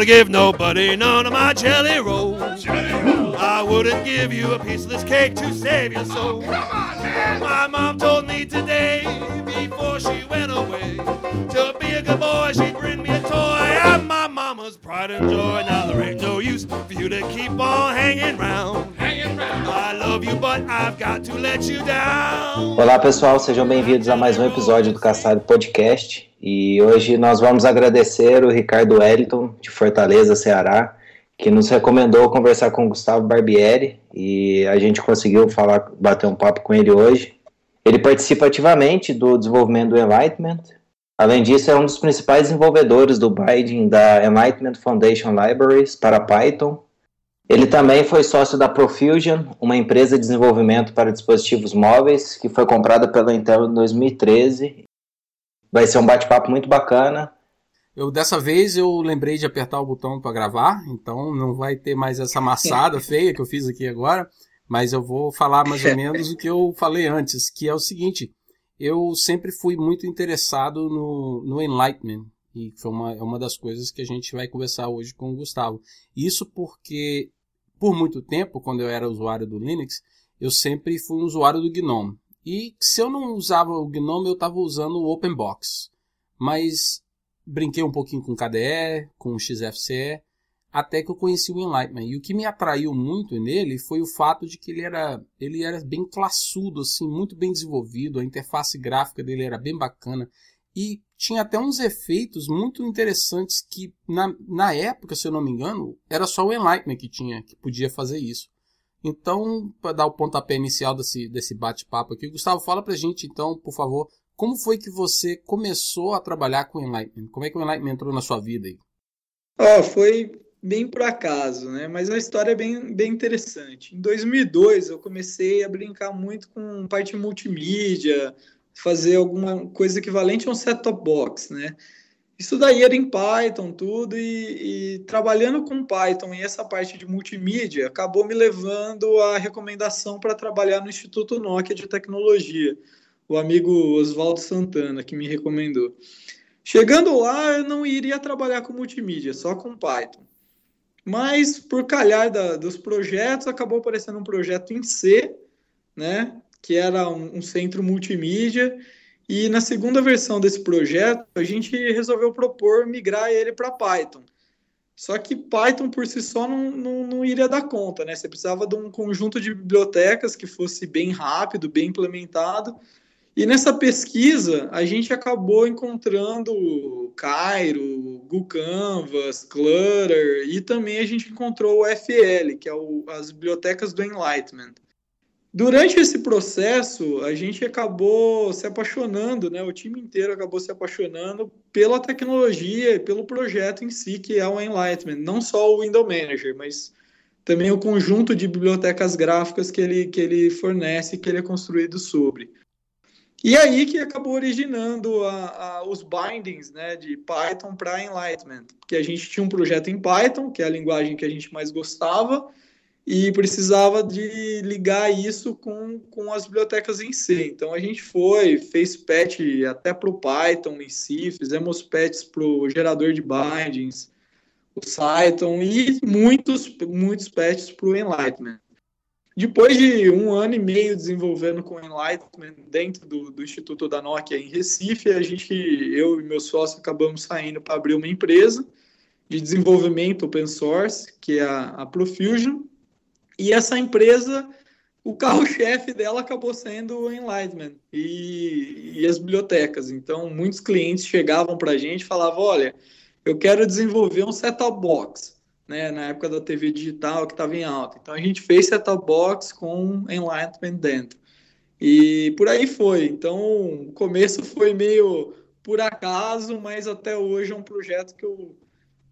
gonna give nobody none of my jelly rolls. I wouldn't give you a piece of this cake to save your soul. My mom told me today, before she went away, to be a good boy, she'd bring me a mama's pride and joy. Now there ain't no use for you to keep on hanging round. I love you, but I've got to let you down. Olá pessoal, sejam bem-vindos a mais um episódio do Caçado Podcast. E hoje nós vamos agradecer o Ricardo Wellington, de Fortaleza, Ceará, que nos recomendou conversar com o Gustavo Barbieri e a gente conseguiu falar, bater um papo com ele hoje. Ele participa ativamente do desenvolvimento do Enlightenment. Além disso, é um dos principais desenvolvedores do binding da Enlightenment Foundation Libraries para Python. Ele também foi sócio da Profusion, uma empresa de desenvolvimento para dispositivos móveis que foi comprada pela Intel em 2013. Vai ser um bate-papo muito bacana. Eu dessa vez eu lembrei de apertar o botão para gravar, então não vai ter mais essa amassada feia que eu fiz aqui agora, mas eu vou falar mais ou menos o que eu falei antes, que é o seguinte: eu sempre fui muito interessado no, no Enlightenment, e foi uma, é uma das coisas que a gente vai conversar hoje com o Gustavo. Isso porque, por muito tempo, quando eu era usuário do Linux, eu sempre fui um usuário do GNOME. E se eu não usava o GNOME, eu estava usando o OpenBox. Mas brinquei um pouquinho com KDE, com XFCE, até que eu conheci o Enlightenment. E o que me atraiu muito nele foi o fato de que ele era, ele era bem classudo, assim, muito bem desenvolvido, a interface gráfica dele era bem bacana e tinha até uns efeitos muito interessantes que na, na época, se eu não me engano, era só o Enlightenment que tinha, que podia fazer isso. Então, para dar o pontapé inicial desse, desse bate-papo aqui, Gustavo, fala pra gente então, por favor, como foi que você começou a trabalhar com o Enlightenment? Como é que o Enlightenment entrou na sua vida aí? Oh, foi bem por acaso, né? Mas a história é bem, bem interessante. Em 2002, eu comecei a brincar muito com parte multimídia, fazer alguma coisa equivalente a um set-top box, né? Isso daí era em Python, tudo, e, e, trabalhando com Python e essa parte de multimídia acabou me levando à recomendação para trabalhar no Instituto Nokia de Tecnologia o amigo Oswaldo Santana, que me recomendou. Chegando lá, eu não iria trabalhar com multimídia, só com Python. Mas, por calhar da, dos projetos, acabou aparecendo um projeto em C, né, que era um, um centro multimídia, e na segunda versão desse projeto, a gente resolveu propor migrar ele para Python. Só que Python por si só não, não, não, iria dar conta, né? Você precisava de um conjunto de bibliotecas que fosse bem rápido, bem implementado, e nessa pesquisa, a gente acabou encontrando Cairo, GuCanvas, Clutter, e também a gente encontrou o FL, que é o, as bibliotecas do Enlightenment. Durante esse processo, a gente acabou se apaixonando, né? o time inteiro acabou se apaixonando pela tecnologia e pelo projeto em si, que é o Enlightenment. Não só o Window Manager, mas também o conjunto de bibliotecas gráficas que ele, que ele fornece, que ele é construído sobre. E aí que acabou originando a, a, os bindings né, de Python para Enlightenment, porque a gente tinha um projeto em Python, que é a linguagem que a gente mais gostava, e precisava de ligar isso com, com as bibliotecas em C. Então a gente foi, fez patch até para o Python em si, fizemos patches para o gerador de bindings, o Cython, e muitos, muitos patches para o Enlightenment. Depois de um ano e meio desenvolvendo com Enlightenment dentro do, do Instituto da Nokia em Recife, a gente, eu e meu sócio acabamos saindo para abrir uma empresa de desenvolvimento open source, que é a, a Profusion, e essa empresa, o carro-chefe dela acabou sendo o Enlightenment e, e as bibliotecas. Então, muitos clientes chegavam para a gente e falavam, olha, eu quero desenvolver um set-top box né, na época da TV digital que estava em alta. Então a gente fez set-top box com Enlightenment dentro. E por aí foi. Então o começo foi meio por acaso, mas até hoje é um projeto que eu,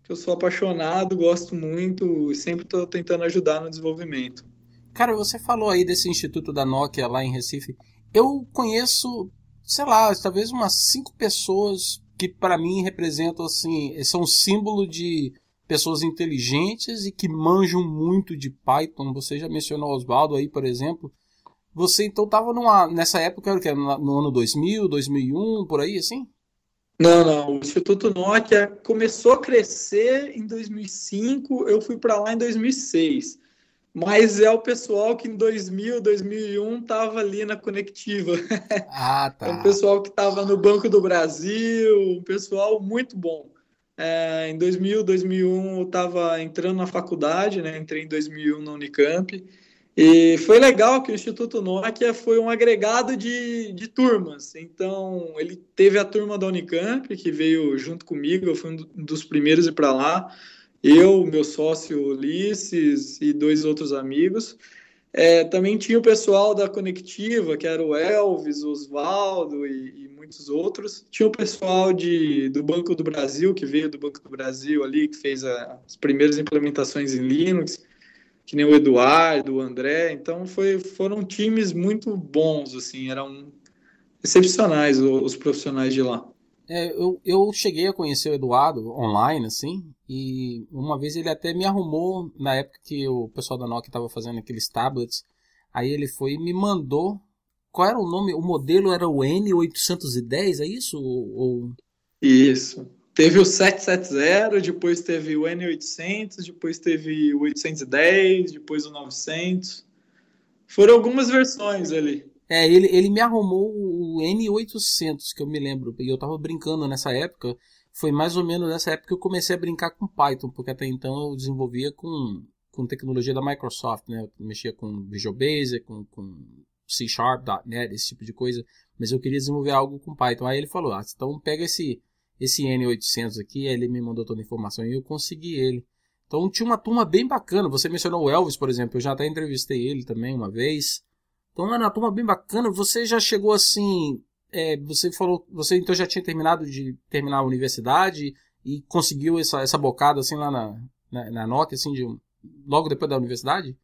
que eu sou apaixonado, gosto muito e sempre estou tentando ajudar no desenvolvimento. Cara, você falou aí desse instituto da Nokia lá em Recife. Eu conheço, sei lá, talvez umas cinco pessoas que para mim representam assim, são um símbolo de pessoas inteligentes e que manjam muito de Python. Você já mencionou Oswaldo aí, por exemplo. Você então estava nessa época, no ano 2000, 2001, por aí, assim? Não, não. O Instituto Nokia começou a crescer em 2005, eu fui para lá em 2006. Mas é o pessoal que em 2000, 2001 estava ali na conectiva. Ah, tá. É um pessoal que estava no Banco do Brasil, um pessoal muito bom. É, em 2000, 2001 eu estava entrando na faculdade, né? Entrei em 2001 na Unicamp. E foi legal que o Instituto Nokia foi um agregado de, de turmas. Então, ele teve a turma da Unicamp, que veio junto comigo, eu fui um dos primeiros a ir para lá. Eu, meu sócio Ulisses e dois outros amigos. É, também tinha o pessoal da Conectiva, que era o Elvis, o Osvaldo e, e, muitos outros. Tinha o pessoal de, do Banco do Brasil, que veio do Banco do Brasil ali, que fez a, as primeiras implementações em Linux que nem o Eduardo, o André. Então foi, foram times muito bons, assim, eram excepcionais os, os profissionais de lá. É, eu, eu cheguei a conhecer o Eduardo online, assim, e uma vez ele até me arrumou, na época que o pessoal da Nokia estava fazendo aqueles tablets, aí ele foi e me mandou. Qual era o nome? O modelo era o N810, é isso? Ou... Isso. Teve o 770, depois teve o N800, depois teve o 810, depois o 900. Foram algumas versões ali. É, ele, ele me arrumou o N800, que eu me lembro, e eu tava brincando nessa época. Foi mais ou menos nessa época que eu comecei a brincar com Python, porque até então eu desenvolvia com, com tecnologia da Microsoft, né? Eu mexia com Visual Basic, com, com C Sharp, .NET, esse tipo de coisa. Mas eu queria desenvolver algo com Python. Aí ele falou, ah, então pega esse esse N800 aqui, ele me mandou toda a informação e eu consegui ele. Então tinha uma turma bem bacana. Você mencionou o Elvis, por exemplo, eu já até entrevistei ele também uma vez. Então era uma turma bem bacana. Você já chegou assim, é, você falou, você então já tinha terminado de terminar a universidade e conseguiu essa, essa bocada assim lá na, na, na Nokia, assim, de, logo depois da universidade?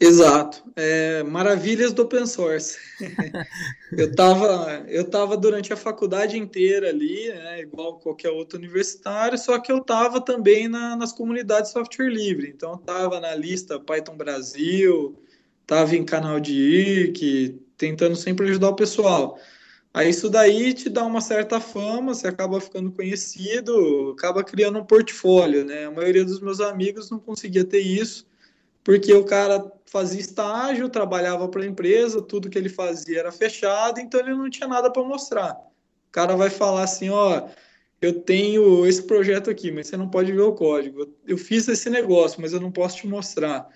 Exato. É, maravilhas do open source. eu estava eu tava durante a faculdade inteira ali, né, igual qualquer outro universitário, só que eu estava também na, nas comunidades de software livre. Então, estava na lista Python Brasil, estava em canal de IRC, tentando sempre ajudar o pessoal. Aí isso daí te dá uma certa fama, você acaba ficando conhecido, acaba criando um portfólio, né? A maioria dos meus amigos não conseguia ter isso, porque o cara fazia estágio, trabalhava para a empresa, tudo que ele fazia era fechado, então ele não tinha nada para mostrar. O cara vai falar assim, ó, eu tenho esse projeto aqui, mas você não pode ver o código. Eu fiz esse negócio, mas eu não posso te mostrar.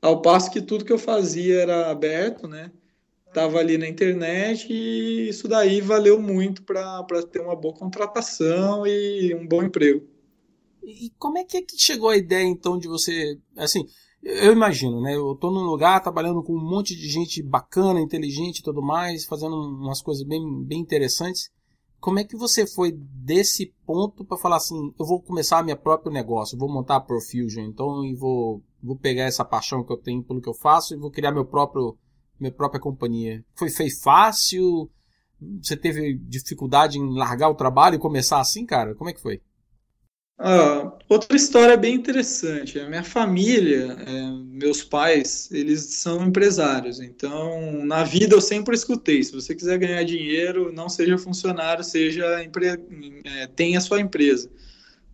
Ao passo que tudo que eu fazia era aberto, né? Tava ali na internet e isso daí valeu muito para ter uma boa contratação e um bom emprego. E como é que, é que chegou a ideia então de você, assim, eu imagino, né? Eu tô num lugar trabalhando com um monte de gente bacana, inteligente e tudo mais, fazendo umas coisas bem, bem interessantes. Como é que você foi desse ponto para falar assim, eu vou começar meu próprio negócio, vou montar a Profusion, então e vou, vou pegar essa paixão que eu tenho pelo que eu faço e vou criar meu próprio minha própria companhia. Foi, foi fácil? Você teve dificuldade em largar o trabalho e começar assim, cara? Como é que foi? Ah, outra história bem interessante. A minha família, é, meus pais, eles são empresários. Então, na vida eu sempre escutei: se você quiser ganhar dinheiro, não seja funcionário, seja empre... é, tenha sua empresa.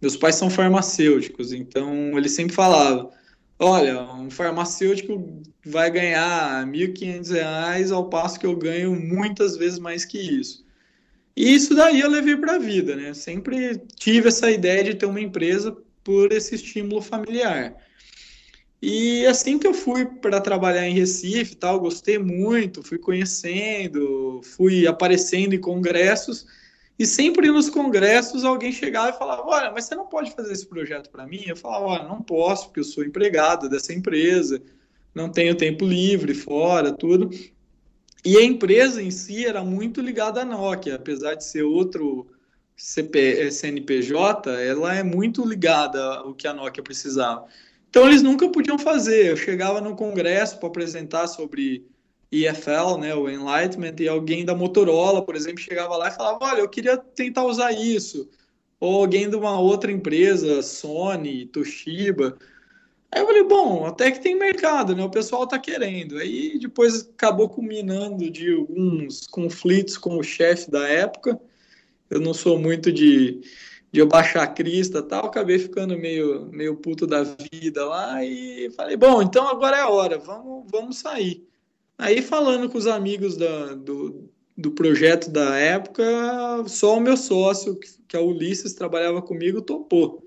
Meus pais são farmacêuticos, então eles sempre falavam: olha, um farmacêutico vai ganhar R$ 1.500 ao passo que eu ganho muitas vezes mais que isso. E isso daí eu levei para a vida, né? Sempre tive essa ideia de ter uma empresa por esse estímulo familiar. E assim que eu fui para trabalhar em Recife, tal, gostei muito, fui conhecendo, fui aparecendo em congressos e sempre nos congressos alguém chegava e falava: "Olha, mas você não pode fazer esse projeto para mim?" Eu falava: "Olha, não posso, porque eu sou empregado dessa empresa, não tenho tempo livre fora, tudo". E a empresa em si era muito ligada à Nokia, apesar de ser outro CP, CNPJ, ela é muito ligada ao que a Nokia precisava. Então eles nunca podiam fazer. Eu chegava no congresso para apresentar sobre EFL, né, o Enlightenment, e alguém da Motorola, por exemplo, chegava lá e falava: Olha, eu queria tentar usar isso. Ou alguém de uma outra empresa, Sony, Toshiba. Aí eu falei, bom, até que tem mercado, né? O pessoal tá querendo. Aí depois acabou culminando de alguns conflitos com o chefe da época. eu não sou muito de, de eu baixar a crista tal, acabei ficando meio, meio puto da vida lá e falei, bom, então agora é a hora, vamos, vamos sair. Aí falando com os amigos da, do, do projeto da época, só o meu sócio, que é o Ulisses, trabalhava comigo, topou.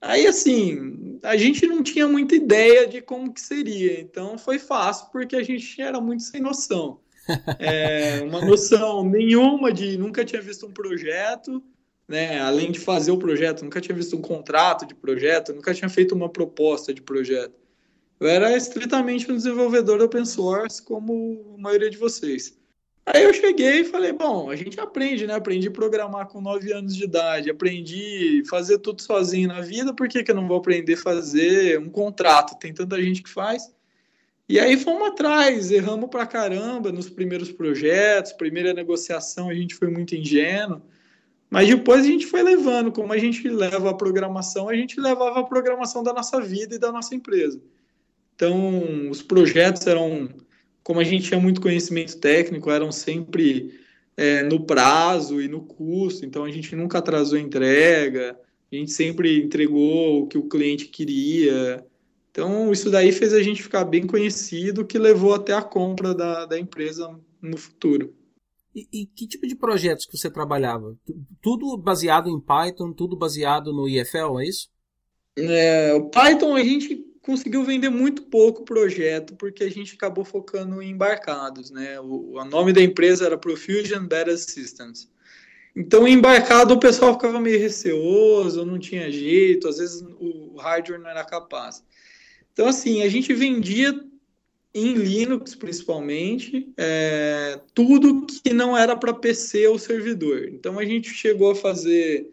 Aí, assim, a gente não tinha muita ideia de como que seria, então foi fácil, porque a gente era muito sem noção. É, uma noção nenhuma de nunca tinha visto um projeto, né? Além de fazer o projeto, nunca tinha visto um contrato de projeto, nunca tinha feito uma proposta de projeto. Eu era estritamente um desenvolvedor open source, como a maioria de vocês. Aí eu cheguei e falei, bom, a gente aprende, né? Aprendi a programar com 9 anos de idade, aprendi a fazer tudo sozinho na vida, por que, que eu não vou aprender a fazer um contrato? Tem tanta gente que faz. E aí fomos atrás, erramos pra caramba nos primeiros projetos, primeira negociação a gente foi muito ingênuo, mas depois a gente foi levando, como a gente leva a programação, a gente levava a programação da nossa vida e da nossa empresa. Então, os projetos eram como a gente tinha muito conhecimento técnico, eram sempre é, no prazo e no custo, então a gente nunca atrasou a entrega, a gente sempre entregou o que o cliente queria. Então, isso daí fez a gente ficar bem conhecido, que levou até a compra da, da empresa no futuro. E, e, que tipo de projetos que você trabalhava? Tudo baseado em Python, tudo baseado no IFL, é isso? É, o Python a gente conseguiu vender muito pouco projeto porque a gente acabou focando em embarcados, né? O, o nome da empresa era Profusion Data Systems. Então, embarcado o pessoal ficava meio receoso, não tinha jeito, às vezes o hardware não era capaz. Então, assim, a gente vendia em Linux, principalmente, é, tudo que não era para PC ou servidor. Então, a gente chegou a fazer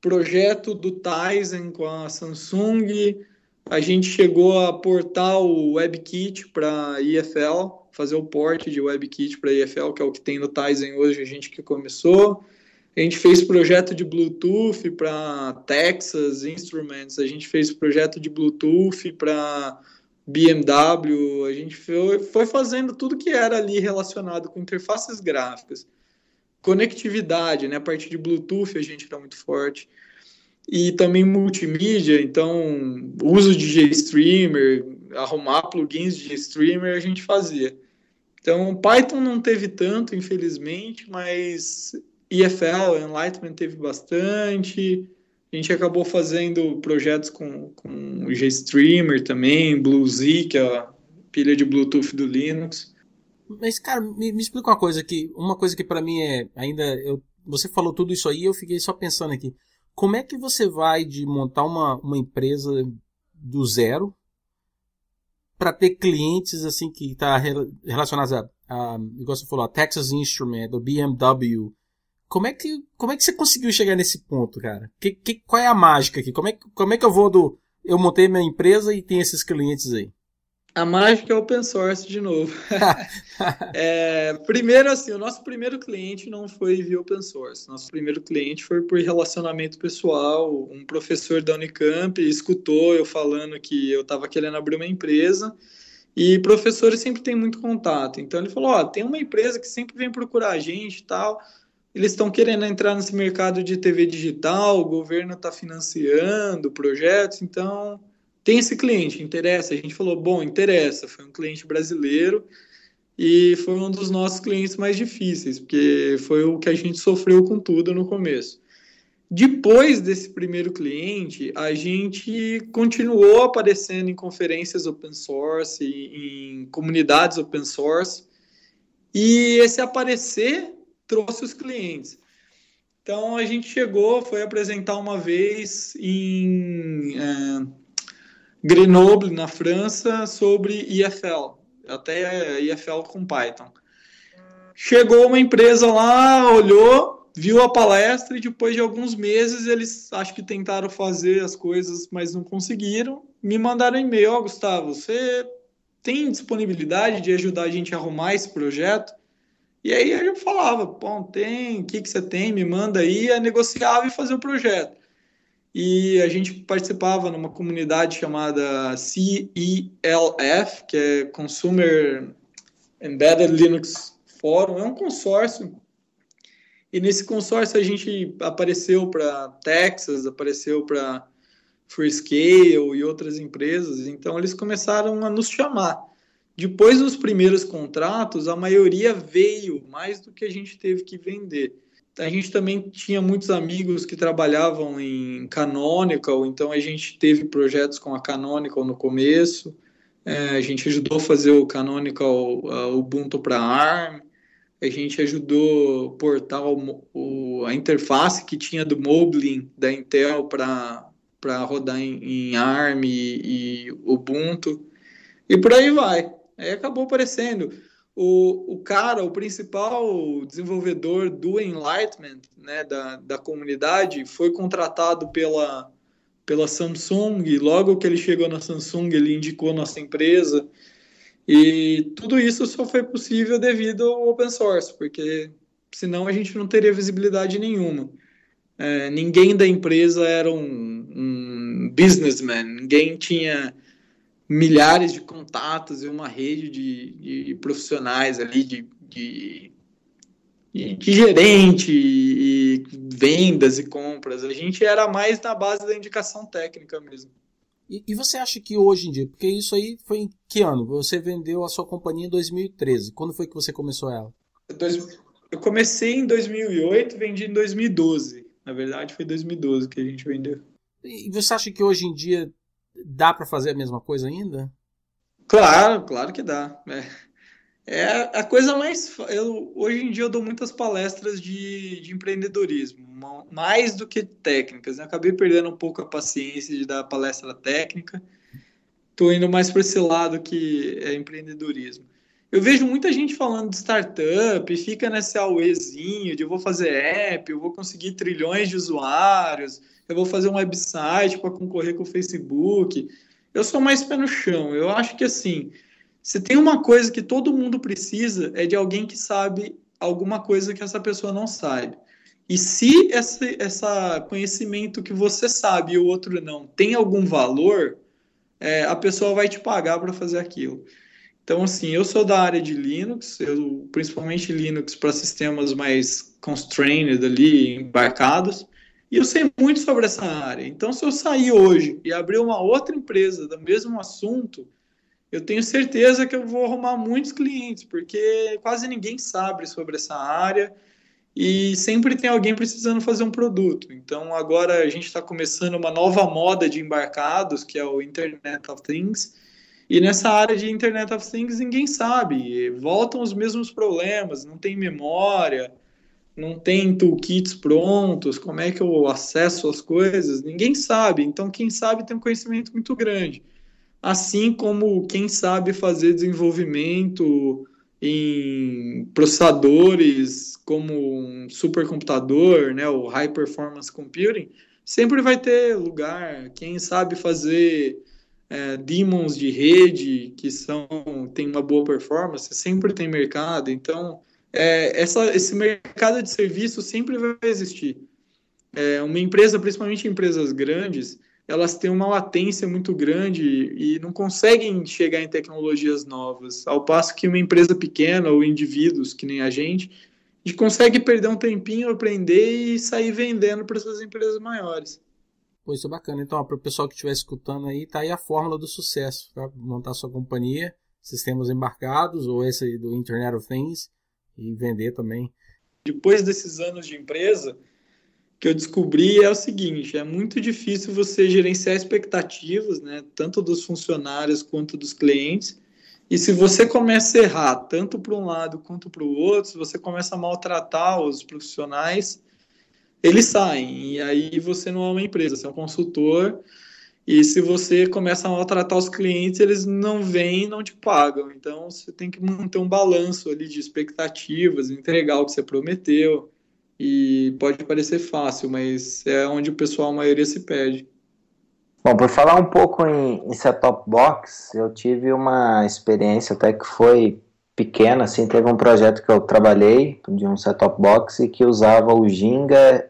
projeto do Tizen com a Samsung, a gente chegou a portar o WebKit para IFL, fazer o port de WebKit para IFL, que é o que tem no Tizen hoje, a gente que começou. A gente fez projeto de Bluetooth para Texas Instruments, a gente fez projeto de Bluetooth para BMW, a gente foi, foi fazendo tudo que era ali relacionado com interfaces gráficas. Conectividade, né? A parte de Bluetooth a gente era muito forte e também multimídia, então uso de GStreamer, arrumar plugins de GStreamer a gente fazia. Então Python não teve tanto, infelizmente, mas EFL, Enlightenment teve bastante. A gente acabou fazendo projetos com, com GStreamer também, BlueZ, que é a pilha de Bluetooth do Linux. Mas, cara, me, me explica uma coisa aqui. Uma coisa que para mim é ainda. Eu, você falou tudo isso aí eu fiquei só pensando aqui. Como é que você vai de montar uma, uma empresa do zero para ter clientes assim que está relacionados a, a, igual você falou, a Texas Instrument, do BMW. Como é que como é que você conseguiu chegar nesse ponto, cara? Que, que, qual é a mágica aqui? Como é, como é que eu vou do eu montei minha empresa e tem esses clientes aí? A mágica é open source de novo. é, primeiro, assim, o nosso primeiro cliente não foi via open source. Nosso primeiro cliente foi por relacionamento pessoal. Um professor da Unicamp escutou eu falando que eu estava querendo abrir uma empresa e professores sempre têm muito contato. Então ele falou: Ó, tem uma empresa que sempre vem procurar a gente e tal. Eles estão querendo entrar nesse mercado de TV digital, o governo está financiando projetos, então tem esse cliente, interessa? A gente falou, bom, interessa. Foi um cliente brasileiro e foi um dos nossos clientes mais difíceis, porque foi o que a gente sofreu com tudo no começo. Depois desse primeiro cliente, a gente continuou aparecendo em conferências open source, em comunidades open source, e esse aparecer trouxe os clientes. Então a gente chegou, foi apresentar uma vez em é, Grenoble, na França, sobre IFL, até IFL com Python. Chegou uma empresa lá, olhou, viu a palestra e depois de alguns meses eles acho que tentaram fazer as coisas, mas não conseguiram. Me mandaram e-mail, oh, Gustavo, você tem disponibilidade de ajudar a gente a arrumar esse projeto? E aí eu falava, bom, tem, o que, que você tem? Me manda aí, é negociava e fazer o projeto e a gente participava numa comunidade chamada CELF, que é Consumer Embedded Linux Forum, é um consórcio. E nesse consórcio a gente apareceu para Texas, apareceu para Freescale e outras empresas, então eles começaram a nos chamar. Depois dos primeiros contratos, a maioria veio mais do que a gente teve que vender. A gente também tinha muitos amigos que trabalhavam em Canonical, então a gente teve projetos com a Canonical no começo. É, a gente ajudou a fazer o Canonical uh, Ubuntu para ARM. A gente ajudou a portar o, o, a interface que tinha do Moblin da Intel para rodar em, em ARM e, e Ubuntu. E por aí vai. Aí acabou aparecendo. O, o cara, o principal desenvolvedor do Enlightenment, né, da, da comunidade, foi contratado pela, pela Samsung. Logo que ele chegou na Samsung, ele indicou nossa empresa. E tudo isso só foi possível devido ao open source, porque senão a gente não teria visibilidade nenhuma. É, ninguém da empresa era um, um businessman, ninguém tinha milhares de contatos e uma rede de, de profissionais ali, de, de, de, gerente e vendas e compras. A gente era mais na base da indicação técnica mesmo. E, e, você acha que hoje em dia, porque isso aí foi em que ano? Você vendeu a sua companhia em 2013. Quando foi que você começou ela? Eu comecei em 2008, vendi em 2012. Na verdade, foi 2012 que a gente vendeu. E você acha que hoje em dia dá para fazer a mesma coisa ainda? Claro, claro que dá. É, é a coisa mais. Eu, hoje em dia eu dou muitas palestras de, de empreendedorismo, mais do que técnicas. Né? Acabei perdendo um pouco a paciência de dar palestra técnica. Estou indo mais para esse lado que é empreendedorismo. Eu vejo muita gente falando de startup, fica nesse auezinho de eu vou fazer app, eu vou conseguir trilhões de usuários, eu vou fazer um website para concorrer com o Facebook. Eu sou mais pé no chão. Eu acho que assim, se tem uma coisa que todo mundo precisa é de alguém que sabe alguma coisa que essa pessoa não sabe. E se esse essa conhecimento que você sabe e o outro não tem algum valor, é, a pessoa vai te pagar para fazer aquilo. Então, assim, eu sou da área de Linux, eu, principalmente Linux para sistemas mais constrained ali, embarcados. E eu sei muito sobre essa área. Então, se eu sair hoje e abrir uma outra empresa do mesmo assunto, eu tenho certeza que eu vou arrumar muitos clientes, porque quase ninguém sabe sobre essa área e sempre tem alguém precisando fazer um produto. Então, agora a gente está começando uma nova moda de embarcados, que é o Internet of Things. E nessa área de Internet of Things ninguém sabe, voltam os mesmos problemas, não tem memória, não tem toolkits prontos, como é que eu acesso as coisas? Ninguém sabe. Então, quem sabe tem um conhecimento muito grande. Assim como quem sabe fazer desenvolvimento em processadores como um supercomputador, né, o high performance computing, sempre vai ter lugar. Quem sabe fazer é, demons de rede que são tem uma boa performance, sempre tem mercado. Então, é, essa, esse mercado de serviço sempre vai existir. É, uma empresa, principalmente empresas grandes, elas têm uma latência muito grande e não conseguem chegar em tecnologias novas, ao passo que uma empresa pequena ou indivíduos, que nem a gente, a gente consegue perder um tempinho, aprender e sair vendendo para essas empresas maiores. Pô, isso é bacana. Então, para o pessoal que estiver escutando aí, tá aí a fórmula do sucesso para montar sua companhia, sistemas embarcados ou esse do Internet of Things e vender também. Depois desses anos de empresa, que eu descobri é o seguinte: é muito difícil você gerenciar expectativas, né, tanto dos funcionários quanto dos clientes. E se você começa a errar tanto para um lado quanto para o outro, você começa a maltratar os profissionais, eles saem. E aí você não é uma empresa, você é um consultor e se você começa a maltratar os clientes, eles não vêm não te pagam. Então você tem que manter um balanço ali de expectativas, entregar o que você prometeu. E pode parecer fácil, mas é onde o pessoal, a maioria, se perde. Bom, por falar um pouco em, em set-top box, eu tive uma experiência até que foi pequena, assim, teve um projeto que eu trabalhei de um set-top box que usava o Ginga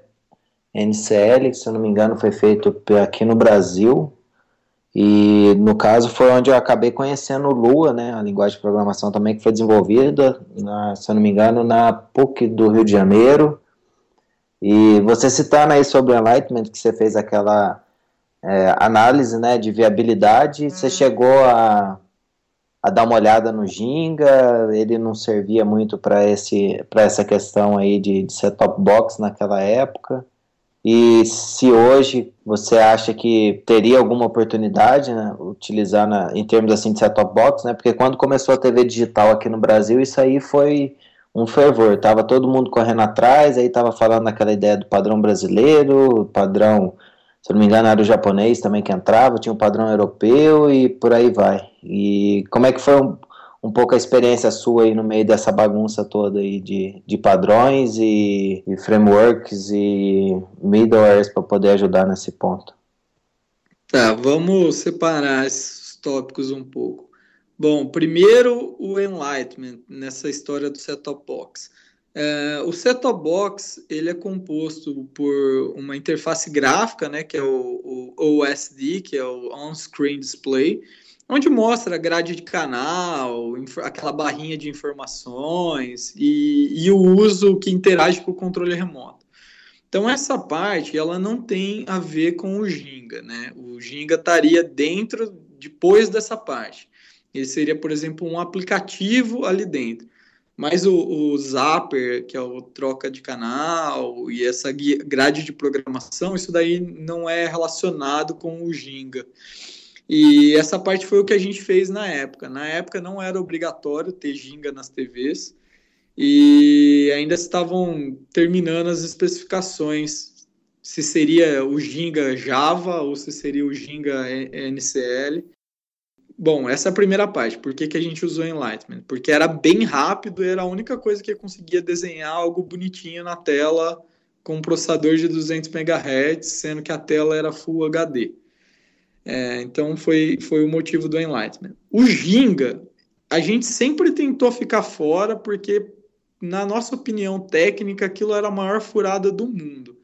NCL, que se eu não me engano foi feito aqui no Brasil, e no caso foi onde eu acabei conhecendo o Lua, né, a linguagem de programação também que foi desenvolvida, na, se eu não me engano, na PUC do Rio de Janeiro, E você citando aí sobre o Enlightenment, que você fez aquela é, análise né, de viabilidade, você chegou a, a dar uma olhada no Ginga, ele não servia muito para essa questão aí de, de set-top box naquela época. E se hoje você acha que teria alguma oportunidade, né, utilizar na, em termos assim de set-top box, né? Porque quando começou a TV digital aqui no Brasil, isso aí foi um fervor. Tava todo mundo correndo atrás, aí tava falando naquela ideia do padrão brasileiro, padrão, se não me engano, era o japonês também que entrava, tinha o um padrão europeu e por aí vai. E como é que foi um, um pouco a experiência sua aí no meio dessa bagunça toda aí de, de padrões e, e frameworks e middlewares para poder ajudar nesse ponto. Tá, vamos separar esses tópicos um pouco. Bom, primeiro o Enlightenment nessa história do set-top box. É, o set-top box ele é composto por uma interface gráfica, né, que é o, o OSD, que é o On-Screen Display, onde mostra a grade de canal, aquela barrinha de informações e, e, o uso que interage com o controle remoto. Então essa parte ela não tem a ver com o Ginga, né? O Ginga estaria dentro depois dessa parte. Ele seria, por exemplo, um aplicativo ali dentro. Mas o, o Zapper, que é o troca de canal e essa grade de programação, isso daí não é relacionado com o Ginga. E essa parte foi o que a gente fez na época. Na época não era obrigatório ter ginga nas TVs e ainda estavam terminando as especificações se seria o Ginga Java ou se seria o Ginga NCL. Bom, essa é a primeira parte. Por que, que a gente usou Enlightenment? Porque era bem rápido, era a única coisa que conseguia desenhar algo bonitinho na tela com um processador de 200 MHz, sendo que a tela era Full HD. É, então foi, foi o motivo do Enlightenment. O Ginga, a gente sempre tentou ficar fora porque, na nossa opinião técnica, aquilo era a maior furada do mundo.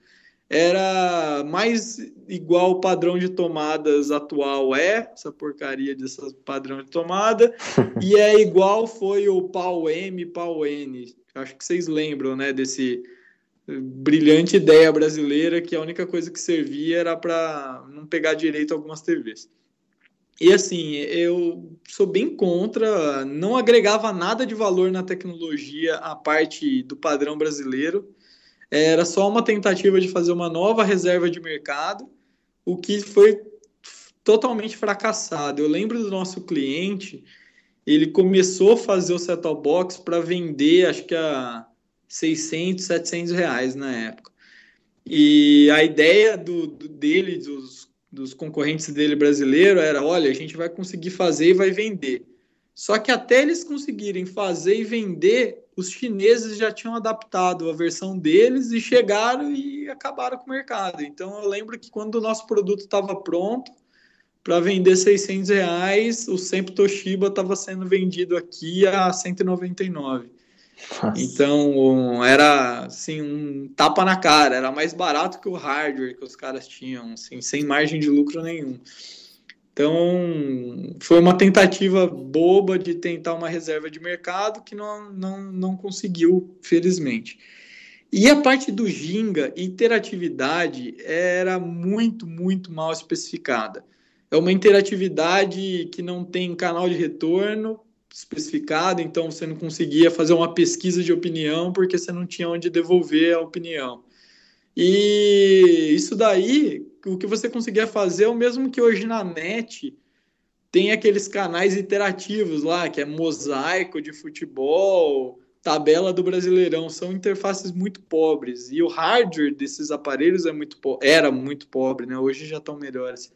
Era mais igual o padrão de tomadas atual é, essa porcaria desse padrão de tomada, e é igual foi o pau M, pau N. Acho que vocês lembram, né, desse brilhante ideia brasileira que a única coisa que servia era para não pegar direito algumas TVs. E assim, eu sou bem contra, não agregava nada de valor na tecnologia a parte do padrão brasileiro. Era só uma tentativa de fazer uma nova reserva de mercado, o que foi totalmente fracassado. Eu lembro do nosso cliente, ele começou a fazer o set-top box para vender, acho que a 600, 700 reais na época. E a ideia do, do dele, dos, dos concorrentes dele brasileiro, era: olha, a gente vai conseguir fazer e vai vender. Só que até eles conseguirem fazer e vender, os chineses já tinham adaptado a versão deles e chegaram e acabaram com o mercado. Então eu lembro que quando o nosso produto estava pronto para vender 600 reais, o Sempre Toshiba estava sendo vendido aqui a 199. Nossa. Então, era assim, um tapa na cara, era mais barato que o hardware que os caras tinham, assim, sem margem de lucro nenhum. Então, foi uma tentativa boba de tentar uma reserva de mercado que não, não, não conseguiu, felizmente. E a parte do Ginga, interatividade, era muito, muito mal especificada. É uma interatividade que não tem canal de retorno, especificado, então você não conseguia fazer uma pesquisa de opinião porque você não tinha onde devolver a opinião. E isso daí, o que você conseguia fazer é o mesmo que hoje na net tem aqueles canais interativos lá, que é mosaico de futebol, tabela do Brasileirão, são interfaces muito pobres. E o hardware desses aparelhos é muito era muito pobre, né? Hoje já estão melhores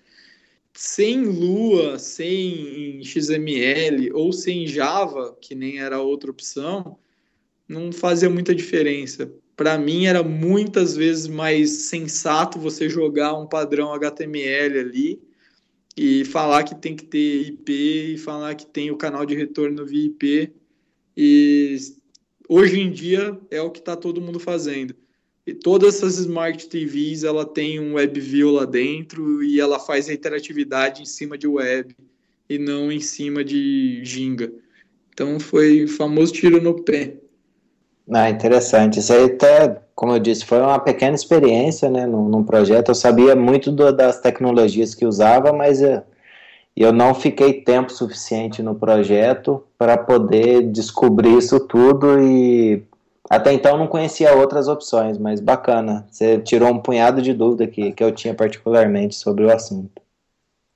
sem Lua, sem XML ou sem Java, que nem era outra opção, não fazia muita diferença. Para mim era muitas vezes mais sensato você jogar um padrão HTML ali e falar que tem que ter IP e falar que tem o canal de retorno via IP. E hoje em dia é o que está todo mundo fazendo. E todas essas Smart TVs, ela tem um WebView lá dentro e ela faz a interatividade em cima de web e não em cima de Ginga. Então foi o famoso tiro no pé. Ah, interessante. Isso aí até como eu disse, foi uma pequena experiência, né, num, num projeto. Eu sabia muito do, das tecnologias que usava, mas eu, eu não fiquei tempo suficiente no projeto para poder descobrir isso tudo e até então não conhecia outras opções, mas bacana. Você tirou um punhado de dúvida que, que eu tinha particularmente sobre o assunto.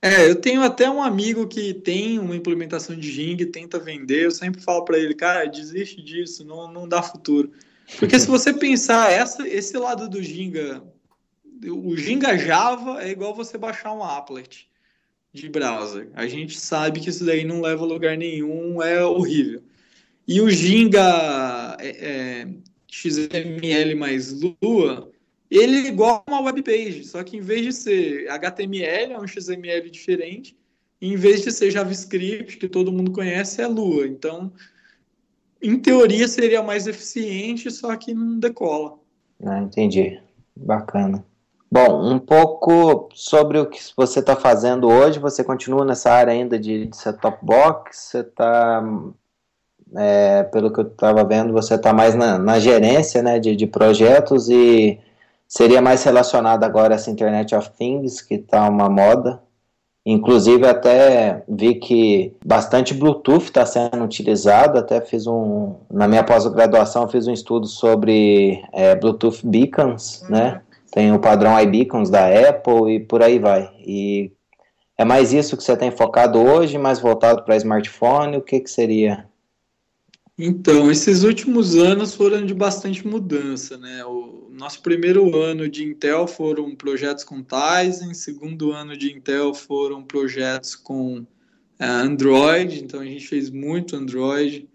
É, eu tenho até um amigo que tem uma implementação de Jing tenta vender. Eu sempre falo para ele, cara, desiste disso, não, não dá futuro. Porque se você pensar essa, esse lado do Ginga, o Ginga Java é igual você baixar um applet de browser. A gente sabe que isso daí não leva a lugar nenhum, é horrível. E o Ginga é, é, XML mais Lua, ele é igual a uma web page, só que em vez de ser HTML, é um XML diferente, em vez de ser JavaScript, que todo mundo conhece, é Lua. Então, em teoria, seria mais eficiente, só que não decola. Ah, entendi. Bacana. Bom, um pouco sobre o que você está fazendo hoje. Você continua nessa área ainda de, de set-top box? Você está é, pelo que eu estava vendo, você está mais na, na, gerência né, de, de, projetos e seria mais relacionado agora a essa Internet of Things, que está uma moda. Inclusive, até vi que bastante Bluetooth está sendo utilizado. Até fiz um. Na minha pós-graduação, fiz um estudo sobre é, Bluetooth beacons, né? Tem o padrão iBeacons da Apple e por aí vai. E é mais isso que você tem focado hoje, mais voltado para smartphone? O que, que seria? Então, esses últimos anos foram de bastante mudança, né? O nosso primeiro ano de Intel foram projetos com Tizen, segundo ano de Intel foram projetos com é, Android, então a gente fez muito Android,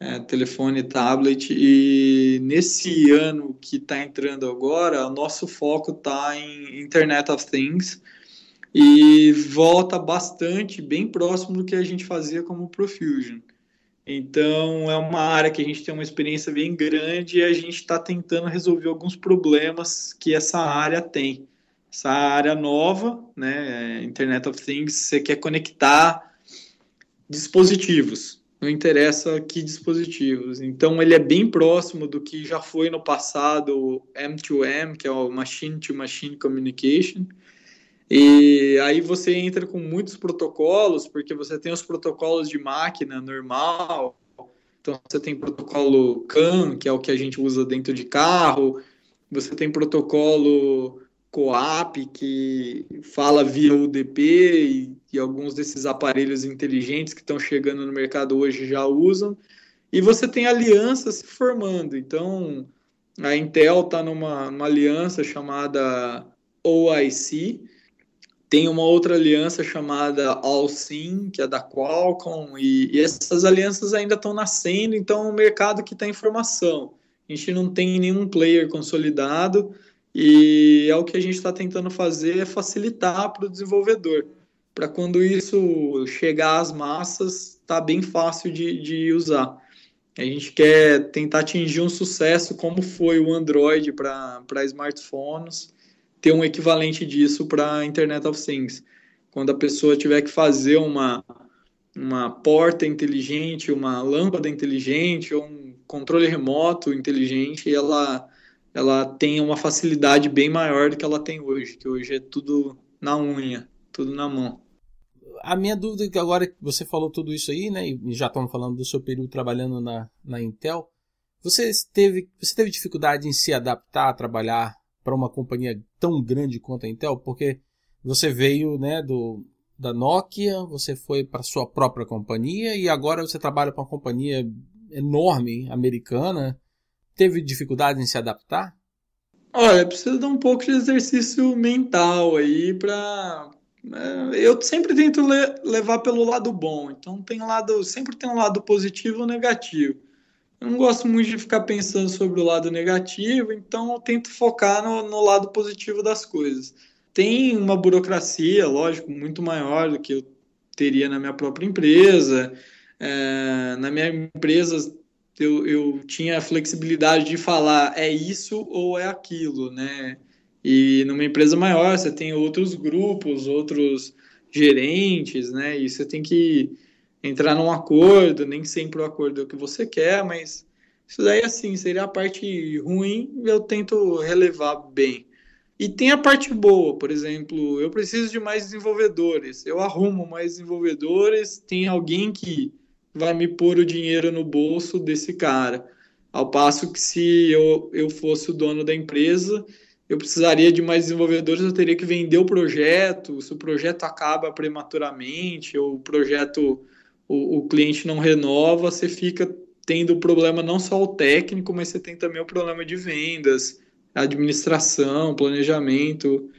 é, telefone, tablet, e nesse ano que está entrando agora, o nosso foco está em Internet of Things, e volta bastante, bem próximo do que a gente fazia como Profusion. Então, é uma área que a gente tem uma experiência bem grande e a gente está tentando resolver alguns problemas que essa área tem. Essa área nova, né, Internet of Things, você quer conectar dispositivos, não interessa que dispositivos. Então, ele é bem próximo do que já foi no passado o M2M, que é o Machine to Machine Communication, e aí você entra com muitos protocolos, porque você tem os protocolos de máquina normal, então você tem protocolo CAN, que é o que a gente usa dentro de carro, você tem protocolo COAP, que fala via UDP, e, e alguns desses aparelhos inteligentes que estão chegando no mercado hoje já usam, e você tem alianças se formando. Então, a Intel está numa, numa aliança chamada OIC, tem uma outra aliança chamada Alcim, que é da Qualcomm, e, e essas alianças ainda estão nascendo, então é um mercado que está em formação. A gente não tem nenhum player consolidado, e é o que a gente está tentando fazer é facilitar para o desenvolvedor, para quando isso chegar às massas, tá bem fácil de, de usar. A gente quer tentar atingir um sucesso como foi o Android para smartphones, ter um equivalente disso para a Internet of Things. Quando a pessoa tiver que fazer uma, uma porta inteligente, uma lâmpada inteligente ou um controle remoto inteligente, ela, ela tem uma facilidade bem maior do que ela tem hoje, que hoje é tudo na unha, tudo na mão. A minha dúvida é que agora que você falou tudo isso aí, né, e já estamos falando do seu período trabalhando na, na Intel, você teve, você teve dificuldade em se adaptar a trabalhar para uma companhia tão grande quanto a Intel, porque você veio né, do, da Nokia, você foi para sua própria companhia e agora você trabalha para uma companhia enorme americana. Teve dificuldade em se adaptar? Olha, precisa dar um pouco de exercício mental aí para é, eu sempre tento le levar pelo lado bom, então tem lado, sempre tem um lado positivo ou negativo. Eu não gosto muito de ficar pensando sobre o lado negativo, então eu tento focar no, no lado positivo das coisas. Tem uma burocracia, lógico, muito maior do que eu teria na minha própria empresa. É, na minha empresa, eu, eu tinha a flexibilidade de falar é isso ou é aquilo, né? E numa empresa maior, você tem outros grupos, outros gerentes, né? E você tem que entrar num acordo, nem sempre o acordo é o que você quer, mas Isso daí, assim, seria a parte ruim, eu tento relevar bem. E tem a parte boa, por exemplo, eu preciso de mais desenvolvedores. Eu arrumo mais desenvolvedores, tem alguém que vai me pôr o dinheiro no bolso desse cara. Ao passo que se eu, eu fosse o dono da empresa, eu precisaria de mais desenvolvedores, eu teria que vender o projeto. Se o projeto acaba prematuramente, ou o projeto, o, o cliente não renova, você fica tendo problema não só o técnico, mas você tem também o problema de vendas, administração, planejamento,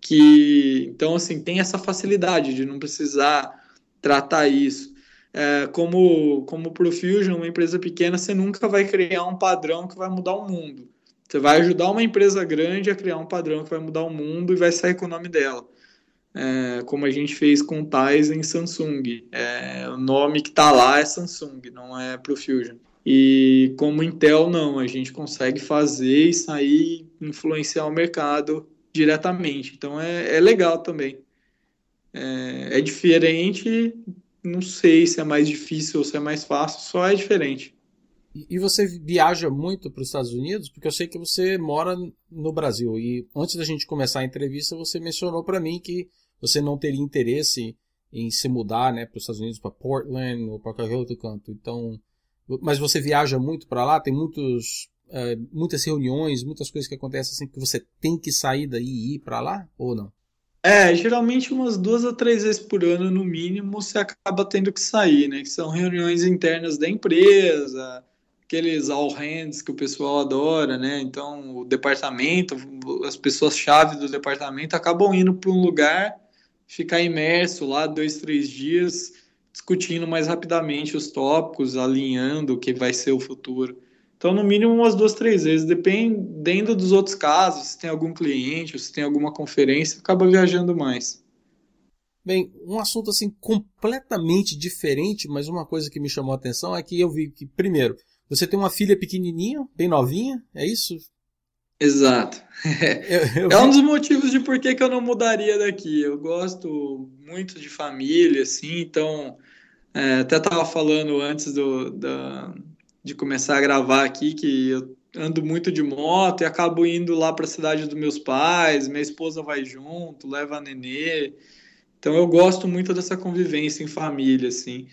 que então assim tem essa facilidade de não precisar tratar isso. É, como como Profusion, uma empresa pequena, você nunca vai criar um padrão que vai mudar o mundo. Você vai ajudar uma empresa grande a criar um padrão que vai mudar o mundo e vai sair com o nome dela. É, como a gente fez com Tizen Samsung. É, o nome que está lá é Samsung, não é Profusion. E como Intel, não, a gente consegue fazer e sair, influenciar o mercado diretamente. Então é, é legal também. É, é diferente, não sei se é mais difícil ou se é mais fácil, só é diferente. E você viaja muito para os Estados Unidos? Porque eu sei que você mora no Brasil. E antes da gente começar a entrevista, você mencionou para mim que você não teria interesse em se mudar né, para os Estados Unidos, para Portland ou para qualquer outro canto. Então, mas você viaja muito para lá? Tem muitos, é, muitas reuniões, muitas coisas que acontecem assim que você tem que sair daí e ir para lá ou não? É, geralmente umas duas a três vezes por ano, no mínimo, você acaba tendo que sair, né? Que são reuniões internas da empresa, aqueles all hands que o pessoal adora, né? Então, o departamento, as pessoas-chave do departamento acabam indo para um lugar, ficar imerso lá dois, três dias, discutindo mais rapidamente os tópicos, alinhando o que vai ser o futuro. Então, no mínimo umas duas, três vezes, dependendo dos outros casos, se tem algum cliente, se tem alguma conferência, acaba viajando mais. Bem, um assunto assim completamente diferente, mas uma coisa que me chamou a atenção é que eu vi que, primeiro, você tem uma filha pequenininha, bem novinha, é isso? Exato. Eu, eu é um dos motivos de por que, que eu não mudaria daqui. Eu gosto muito de família, assim, então é, até estava falando antes do, da, de começar a gravar aqui que eu ando muito de moto e acabo indo lá para a cidade dos meus pais, minha esposa vai junto, leva a nenê. Então eu gosto muito dessa convivência em família, assim.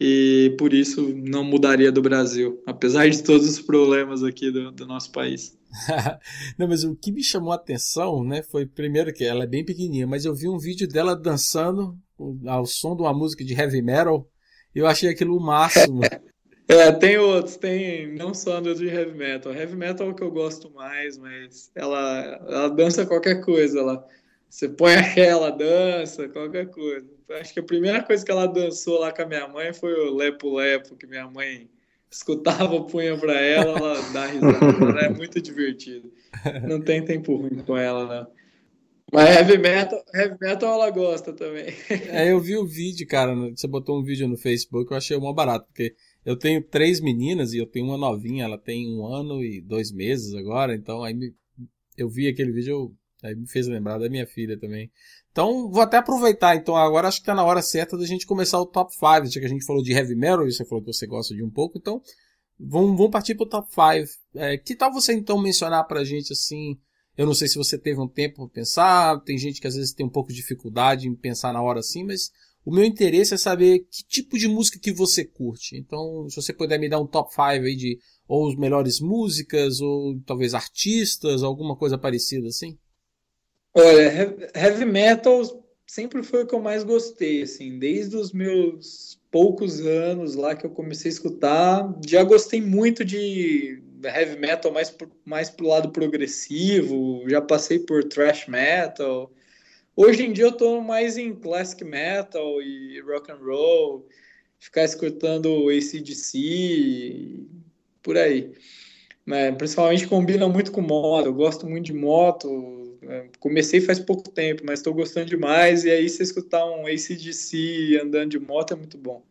E por isso não mudaria do Brasil, apesar de todos os problemas aqui do, do nosso país. não, mas o que me chamou a atenção, né, foi primeiro que ela é bem pequenininha, mas eu vi um vídeo dela dançando ao som de uma música de heavy metal eu achei aquilo o máximo. É, tem outros, tem não só de heavy metal. Heavy metal é o que eu gosto mais, mas ela, ela dança qualquer coisa. Ela, você põe a ela dança, qualquer coisa. Acho que a primeira coisa que ela dançou lá com a minha mãe foi o Lepo Lepo, que minha mãe escutava, punha pra ela, ela dá risada. é muito divertido. Não tem tempo ruim com ela, não. Mas heavy metal, heavy metal ela gosta também. É, eu vi o vídeo, cara. Você botou um vídeo no Facebook, eu achei mó barato, porque eu tenho três meninas e eu tenho uma novinha, ela tem um ano e dois meses agora, então aí me, eu vi aquele vídeo, eu, aí me fez lembrar da minha filha também. Então, vou até aproveitar, então agora acho que tá na hora certa da gente começar o top 5, já que a gente falou de heavy metal, e você falou que você gosta de um pouco, então vamos, vamos partir pro top 5. É, que tal você então mencionar pra gente assim eu não sei se você teve um tempo para pensar, tem gente que às vezes tem um pouco de dificuldade em pensar na hora assim, mas o meu interesse é saber que tipo de música que você curte. Então, se você puder me dar um top 5 aí de ou as melhores músicas, ou talvez artistas, alguma coisa parecida assim. Olha, heavy metal sempre foi o que eu mais gostei, assim, desde os meus poucos anos lá que eu comecei a escutar, já gostei muito de heavy metal mais, mais pro lado progressivo, já passei por thrash metal. Hoje em dia eu tô mais em classic metal e rock and roll, ficar escutando ACDC, por aí. Né? Principalmente combina muito com moto, eu gosto muito de moto, comecei faz pouco tempo, mas estou gostando demais, e aí você escutar um ACDC andando de moto é muito bom.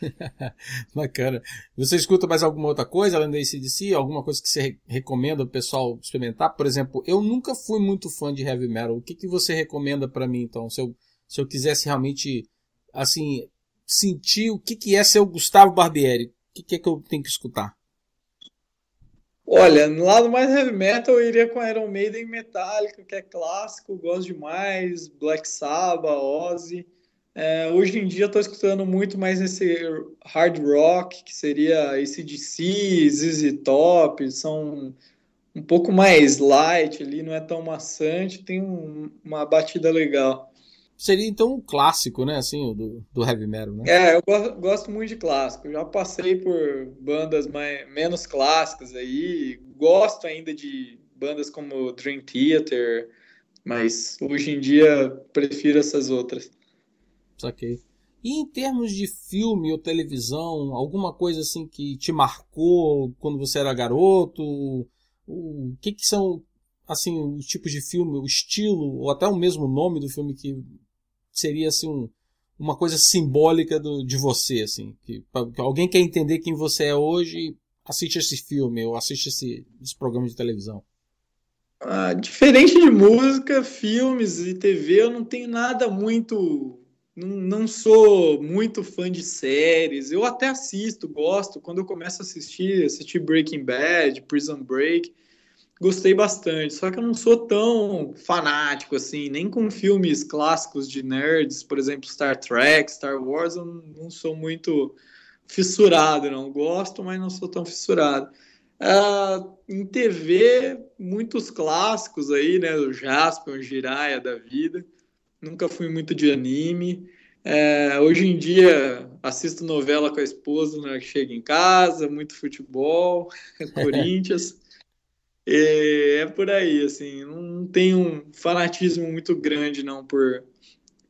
Bacana. Você escuta mais alguma outra coisa além da ACDC? Alguma coisa que você recomenda o pessoal experimentar? Por exemplo, eu nunca fui muito fã de heavy metal. O que, que você recomenda para mim, então? Se eu, se eu quisesse realmente, assim, sentir o que, que é ser o Gustavo Barbieri, o que, que é que eu tenho que escutar? Olha, no lado mais heavy metal eu iria com Iron Maiden Metallica, que é clássico, gosto demais, Black Sabbath, Ozzy. É, hoje em dia estou escutando muito mais esse hard rock, que seria ACDC, ZZ Top, são um pouco mais light ali, não é tão maçante, tem um, uma batida legal. Seria então um clássico, né, assim, do, do heavy metal, né? É, eu gosto, gosto muito de clássico. Já passei por bandas mais, menos clássicas aí, gosto ainda de bandas como Dream Theater, mas hoje em dia prefiro essas outras. Saquei. E em termos de filme ou televisão, alguma coisa assim que te marcou quando você era garoto? O que, que são assim os tipos de filme, o estilo ou até o mesmo nome do filme que seria assim um, uma coisa simbólica do, de você assim, que, que, alguém quer entender quem você é hoje, assiste esse filme ou assiste esse, esse programa de televisão. Ah, diferente de música, filmes e TV, eu não tenho nada muito não, não sou muito fã de séries. Eu até assisto, gosto. Quando eu começo a assistir, assisti Breaking Bad, Prison Break, gostei bastante. Só que eu não sou tão fanático assim, nem com filmes clássicos de nerds, por exemplo, Star Trek, Star Wars, eu não sou muito fissurado, não. Gosto, mas não sou tão fissurado. Uh, em TV, muitos clássicos aí, né? O Jasper, o Jiraya da vida nunca fui muito de anime. É, hoje em dia assisto novela com a esposa na que chega em casa, muito futebol, Corinthians. É, é por aí, assim, não tem um fanatismo muito grande não por,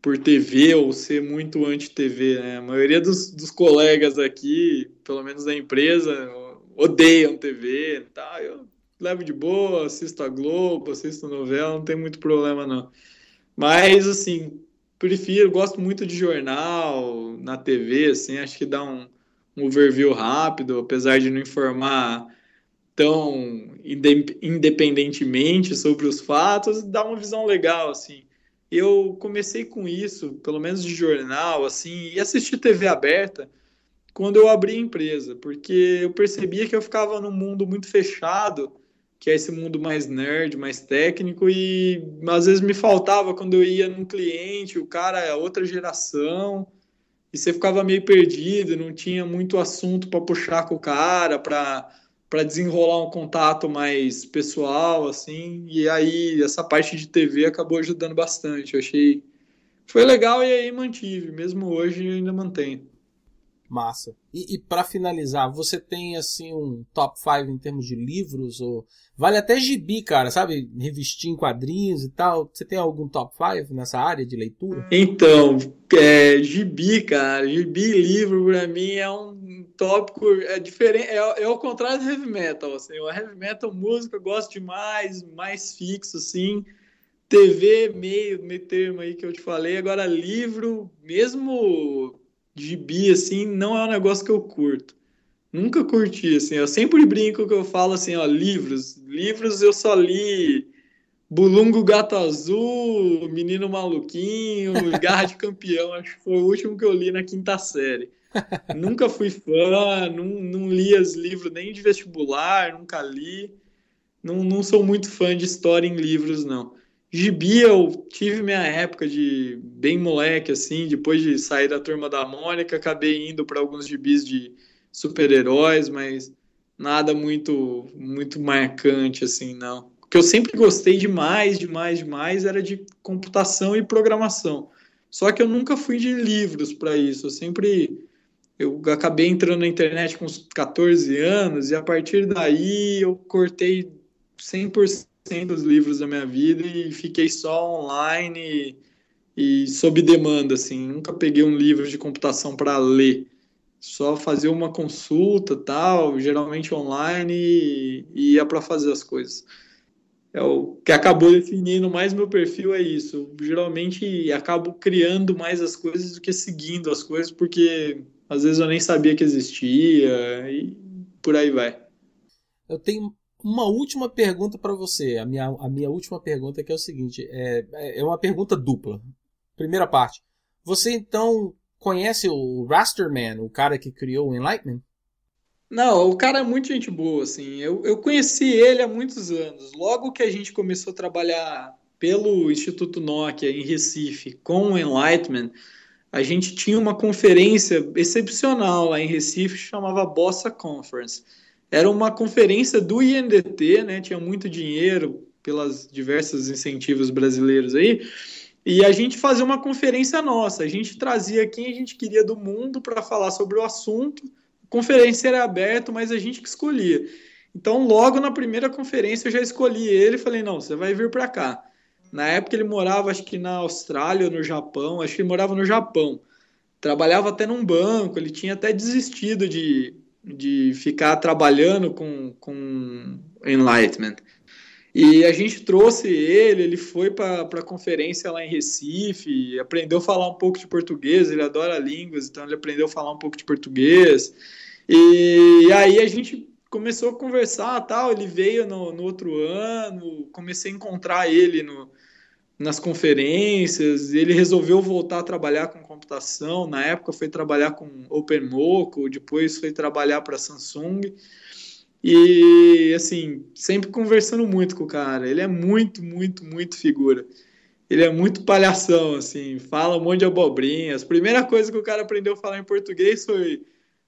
por TV ou ser muito anti-TV. Né? A maioria dos, dos colegas aqui, pelo menos da empresa, odeiam TV. Tá? Eu levo de boa, assisto a Globo, assisto novela, não tem muito problema não. Mas, assim, prefiro, gosto muito de jornal na TV, assim, acho que dá um, um overview rápido, apesar de não informar tão independentemente sobre os fatos, dá uma visão legal, assim. Eu comecei com isso, pelo menos de jornal, assim, e assistir TV aberta quando eu abri a empresa, porque eu percebia que eu ficava num mundo muito fechado que é esse mundo mais nerd, mais técnico, e às vezes me faltava quando eu ia num cliente, o cara é outra geração, e você ficava meio perdido, não tinha muito assunto para puxar com o cara, para para desenrolar um contato mais pessoal, assim, e aí essa parte de TV acabou ajudando bastante. Eu achei. Foi legal e aí mantive, mesmo hoje ainda mantenho. Massa. E, e para finalizar, você tem assim um top 5 em termos de livros? ou Vale até gibi, cara, sabe? Revistinha em quadrinhos e tal. Você tem algum top 5 nessa área de leitura? Então, é, gibi, cara. Gibi livro para mim é um tópico é diferente. É, é ao contrário do heavy metal. Assim. O heavy metal, música, eu gosto demais, mais fixo, assim. TV, meio, meio termo aí que eu te falei. Agora, livro, mesmo gibi, assim, não é um negócio que eu curto. Nunca curti, assim. Eu sempre brinco que eu falo assim, ó, livros. Livros eu só li Bulungo Gato Azul, Menino Maluquinho, Garra de Campeão. Acho que foi o último que eu li na quinta série. Nunca fui fã, não, não li os livros nem de vestibular, nunca li. Não, não sou muito fã de história em livros, não. Gibi, eu tive minha época de bem moleque, assim, depois de sair da turma da Mônica, acabei indo para alguns gibis de super-heróis, mas nada muito muito marcante, assim, não. O que eu sempre gostei demais, demais, demais era de computação e programação. Só que eu nunca fui de livros para isso, eu sempre eu acabei entrando na internet com uns 14 anos e a partir daí eu cortei 100% dos livros da minha vida e fiquei só online e, e sob demanda, assim. Nunca peguei um livro de computação para ler. Só fazia uma consulta, tal, geralmente online e, e ia para fazer as coisas. É o que acabou definindo mais meu perfil é isso. Geralmente acabo criando mais as coisas do que seguindo as coisas, porque às vezes eu nem sabia que existia e por aí vai. Eu tenho uma última pergunta para você. A minha, a minha última pergunta é que é o seguinte: é, é uma pergunta dupla. Primeira parte. Você então conhece o Rasterman, o cara que criou o Enlightenment? Não, o cara é muito gente boa, assim. Eu, eu conheci ele há muitos anos. Logo que a gente começou a trabalhar pelo Instituto Nokia em Recife com o Enlightenment, a gente tinha uma conferência excepcional lá em Recife, chamava Bossa Conference. Era uma conferência do INDT, né? Tinha muito dinheiro pelas diversos incentivos brasileiros aí. E a gente fazia uma conferência nossa. A gente trazia quem a gente queria do mundo para falar sobre o assunto conferência era aberta, mas a gente que escolhia. Então, logo na primeira conferência, eu já escolhi ele e falei: não, você vai vir para cá. Na época, ele morava, acho que na Austrália ou no Japão, acho que ele morava no Japão. Trabalhava até num banco, ele tinha até desistido de, de ficar trabalhando com, com Enlightenment. E a gente trouxe ele, ele foi para a conferência lá em Recife, aprendeu a falar um pouco de português, ele adora línguas, então ele aprendeu a falar um pouco de português. E aí a gente começou a conversar tal, ele veio no, no outro ano, comecei a encontrar ele no, nas conferências, ele resolveu voltar a trabalhar com computação, na época foi trabalhar com OpenMoco, depois foi trabalhar para Samsung, e assim, sempre conversando muito com o cara, ele é muito, muito, muito figura. Ele é muito palhação, assim, fala um monte de abobrinhas. Primeira coisa que o cara aprendeu a falar em português foi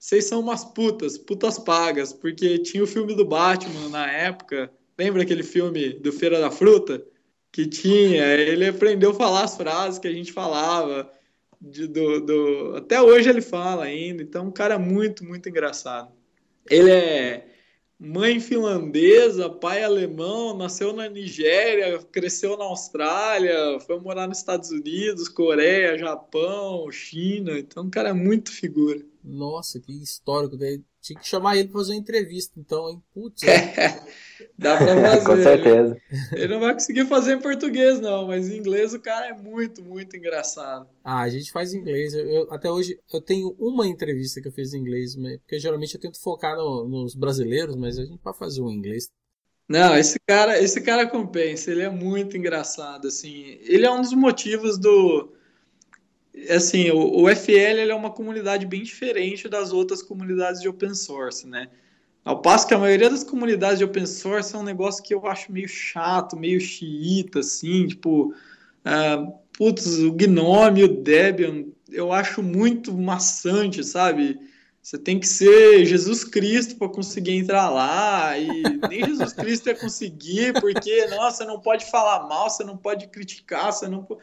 vocês são umas putas, putas pagas, porque tinha o filme do Batman na época. Lembra aquele filme do Feira da Fruta? Que tinha, ele aprendeu a falar as frases que a gente falava. De, do, do, até hoje ele fala ainda, então um cara muito, muito engraçado. Ele é mãe finlandesa, pai alemão, nasceu na Nigéria, cresceu na Austrália, foi morar nos Estados Unidos, Coreia, Japão, China, então um cara é muito figura. Nossa, que histórico. Daí tinha que chamar ele para fazer uma entrevista, então, hein? Putz. É. Dá para fazer. Com certeza. Ele não vai conseguir fazer em português, não, mas em inglês o cara é muito, muito engraçado. Ah, a gente faz em inglês. Eu, até hoje eu tenho uma entrevista que eu fiz em inglês, porque geralmente eu tento focar no, nos brasileiros, mas a gente pode fazer um inglês. Não, esse cara, esse cara compensa, ele é muito engraçado, assim. Ele é um dos motivos do assim, o, o FL é uma comunidade bem diferente das outras comunidades de open source, né? Ao passo que a maioria das comunidades de open source é um negócio que eu acho meio chato, meio xiita, assim, tipo, uh, putz, o Gnome, o Debian, eu acho muito maçante, sabe? Você tem que ser Jesus Cristo para conseguir entrar lá, e nem Jesus Cristo ia conseguir, porque, nossa, não pode falar mal, você não pode criticar, você não pode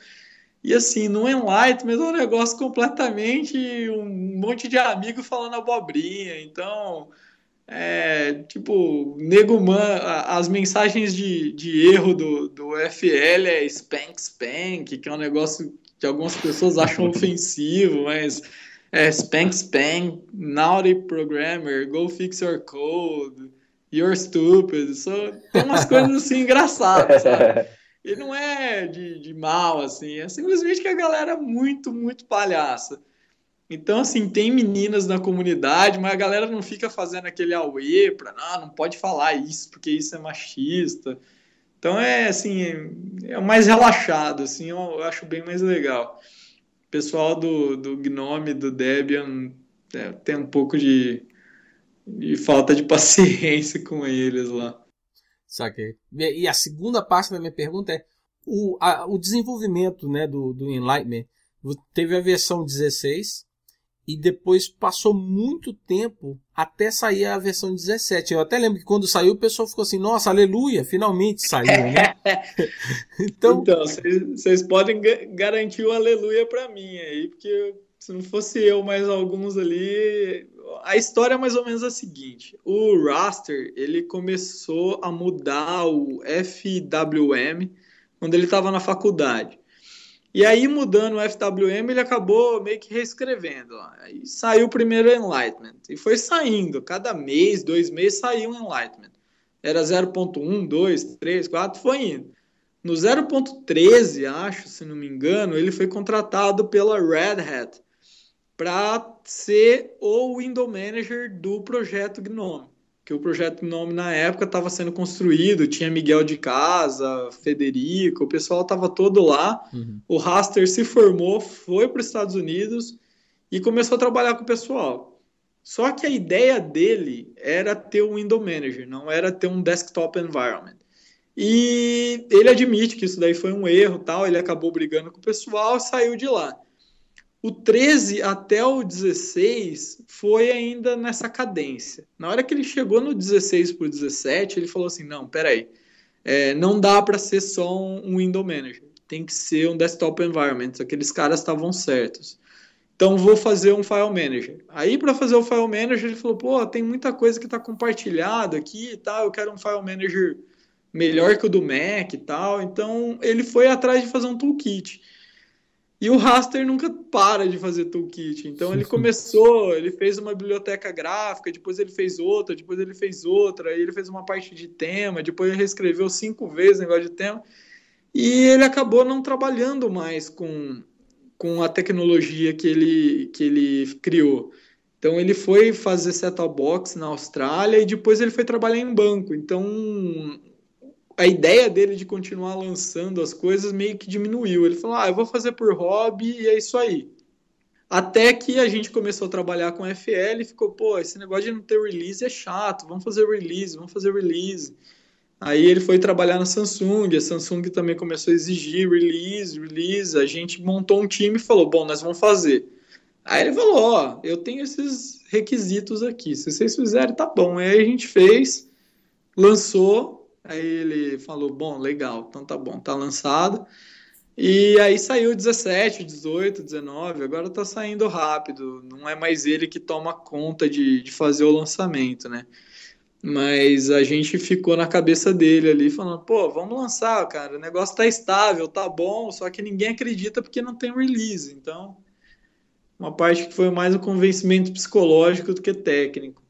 e assim, no Enlightenment é um negócio completamente um monte de amigo falando abobrinha. Então, é, tipo, nego man, as mensagens de, de erro do, do FL é spank spank, que é um negócio que algumas pessoas acham ofensivo, mas é spank spank, naughty programmer, go fix your code, you're stupid. So, tem umas coisas assim engraçadas, sabe? ele não é de, de mal, assim, é simplesmente que a galera é muito, muito palhaça. Então, assim, tem meninas na comunidade, mas a galera não fica fazendo aquele auê pra, não, não pode falar isso, porque isso é machista. Então, é, assim, é, é mais relaxado, assim, eu acho bem mais legal. O pessoal do, do Gnome, do Debian, é, tem um pouco de, de falta de paciência com eles lá. Saquei. E a segunda parte da minha pergunta é o, a, o desenvolvimento né, do, do Enlightenment. Teve a versão 16 e depois passou muito tempo até sair a versão 17. Eu até lembro que quando saiu o pessoal ficou assim, nossa, aleluia, finalmente saiu, né? então, vocês então, podem garantir o aleluia para mim aí, porque se não fosse eu mais alguns ali, a história é mais ou menos a seguinte: o Raster ele começou a mudar o FWM quando ele estava na faculdade. E aí, mudando o FWM, ele acabou meio que reescrevendo. Aí saiu o primeiro Enlightenment. E foi saindo. Cada mês, dois meses, saiu um Enlightenment. Era 0.1, 2, 3, 4, foi indo. No 0.13, acho, se não me engano, ele foi contratado pela Red Hat para ser o window manager do projeto Gnome. Que o projeto Gnome na época estava sendo construído, tinha Miguel de Casa, Federico, o pessoal estava todo lá. Uhum. O Raster se formou, foi para os Estados Unidos e começou a trabalhar com o pessoal. Só que a ideia dele era ter um window manager, não era ter um desktop environment. E ele admite que isso daí foi um erro, tal, ele acabou brigando com o pessoal, saiu de lá. O 13 até o 16 foi ainda nessa cadência. Na hora que ele chegou no 16 para o 17, ele falou assim: não, peraí, é, não dá para ser só um window manager, tem que ser um desktop environment. Aqueles caras estavam certos. Então vou fazer um file manager. Aí para fazer o file manager ele falou: pô, tem muita coisa que está compartilhada aqui e tal. Eu quero um file manager melhor que o do Mac e tal. Então ele foi atrás de fazer um toolkit. E o Raster nunca para de fazer toolkit. Então ele começou, ele fez uma biblioteca gráfica, depois ele fez outra, depois ele fez outra, aí ele fez uma parte de tema, depois ele reescreveu cinco vezes o negócio de tema. E ele acabou não trabalhando mais com, com a tecnologia que ele, que ele criou. Então ele foi fazer set-top box na Austrália e depois ele foi trabalhar em banco. Então a ideia dele de continuar lançando as coisas meio que diminuiu. Ele falou: ah, eu vou fazer por hobby e é isso aí. Até que a gente começou a trabalhar com FL e ficou, pô, esse negócio de não ter release é chato, vamos fazer release, vamos fazer release. Aí ele foi trabalhar na Samsung, a Samsung também começou a exigir release, release. A gente montou um time e falou: bom, nós vamos fazer. Aí ele falou: ó, eu tenho esses requisitos aqui, se vocês fizerem, tá bom. Aí a gente fez, lançou, Aí ele falou: Bom, legal, então tá bom, tá lançado. E aí saiu 17, 18, 19, agora tá saindo rápido. Não é mais ele que toma conta de, de fazer o lançamento, né? Mas a gente ficou na cabeça dele ali, falando: pô, vamos lançar, cara, o negócio tá estável, tá bom, só que ninguém acredita porque não tem release. Então, uma parte que foi mais um convencimento psicológico do que técnico.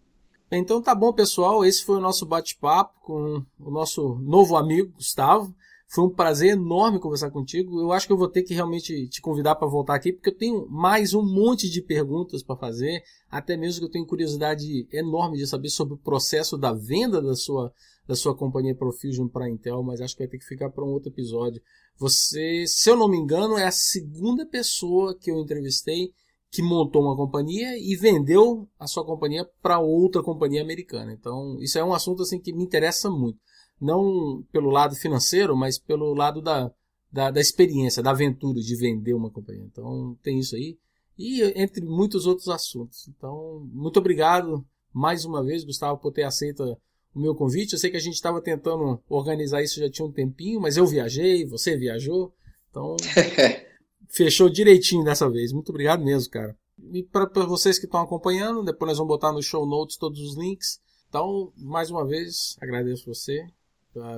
Então tá bom, pessoal. Esse foi o nosso bate-papo com o nosso novo amigo Gustavo. Foi um prazer enorme conversar contigo. Eu acho que eu vou ter que realmente te convidar para voltar aqui, porque eu tenho mais um monte de perguntas para fazer. Até mesmo que eu tenho curiosidade enorme de saber sobre o processo da venda da sua, da sua companhia Profusion para a Intel, mas acho que vai ter que ficar para um outro episódio. Você, se eu não me engano, é a segunda pessoa que eu entrevistei que montou uma companhia e vendeu a sua companhia para outra companhia americana. Então, isso é um assunto assim que me interessa muito. Não pelo lado financeiro, mas pelo lado da, da, da experiência, da aventura de vender uma companhia. Então, tem isso aí. E entre muitos outros assuntos. Então, muito obrigado mais uma vez, Gustavo, por ter aceito o meu convite. Eu sei que a gente estava tentando organizar isso já tinha um tempinho, mas eu viajei, você viajou. Então, fechou direitinho dessa vez. Muito obrigado mesmo, cara. E para vocês que estão acompanhando, depois nós vamos botar no show notes todos os links. Então, mais uma vez, agradeço você.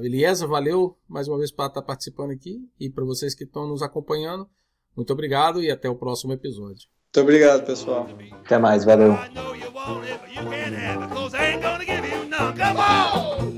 Eliesa, valeu mais uma vez para estar participando aqui. E para vocês que estão nos acompanhando, muito obrigado e até o próximo episódio. Muito obrigado, pessoal. Até mais, valeu. Come on!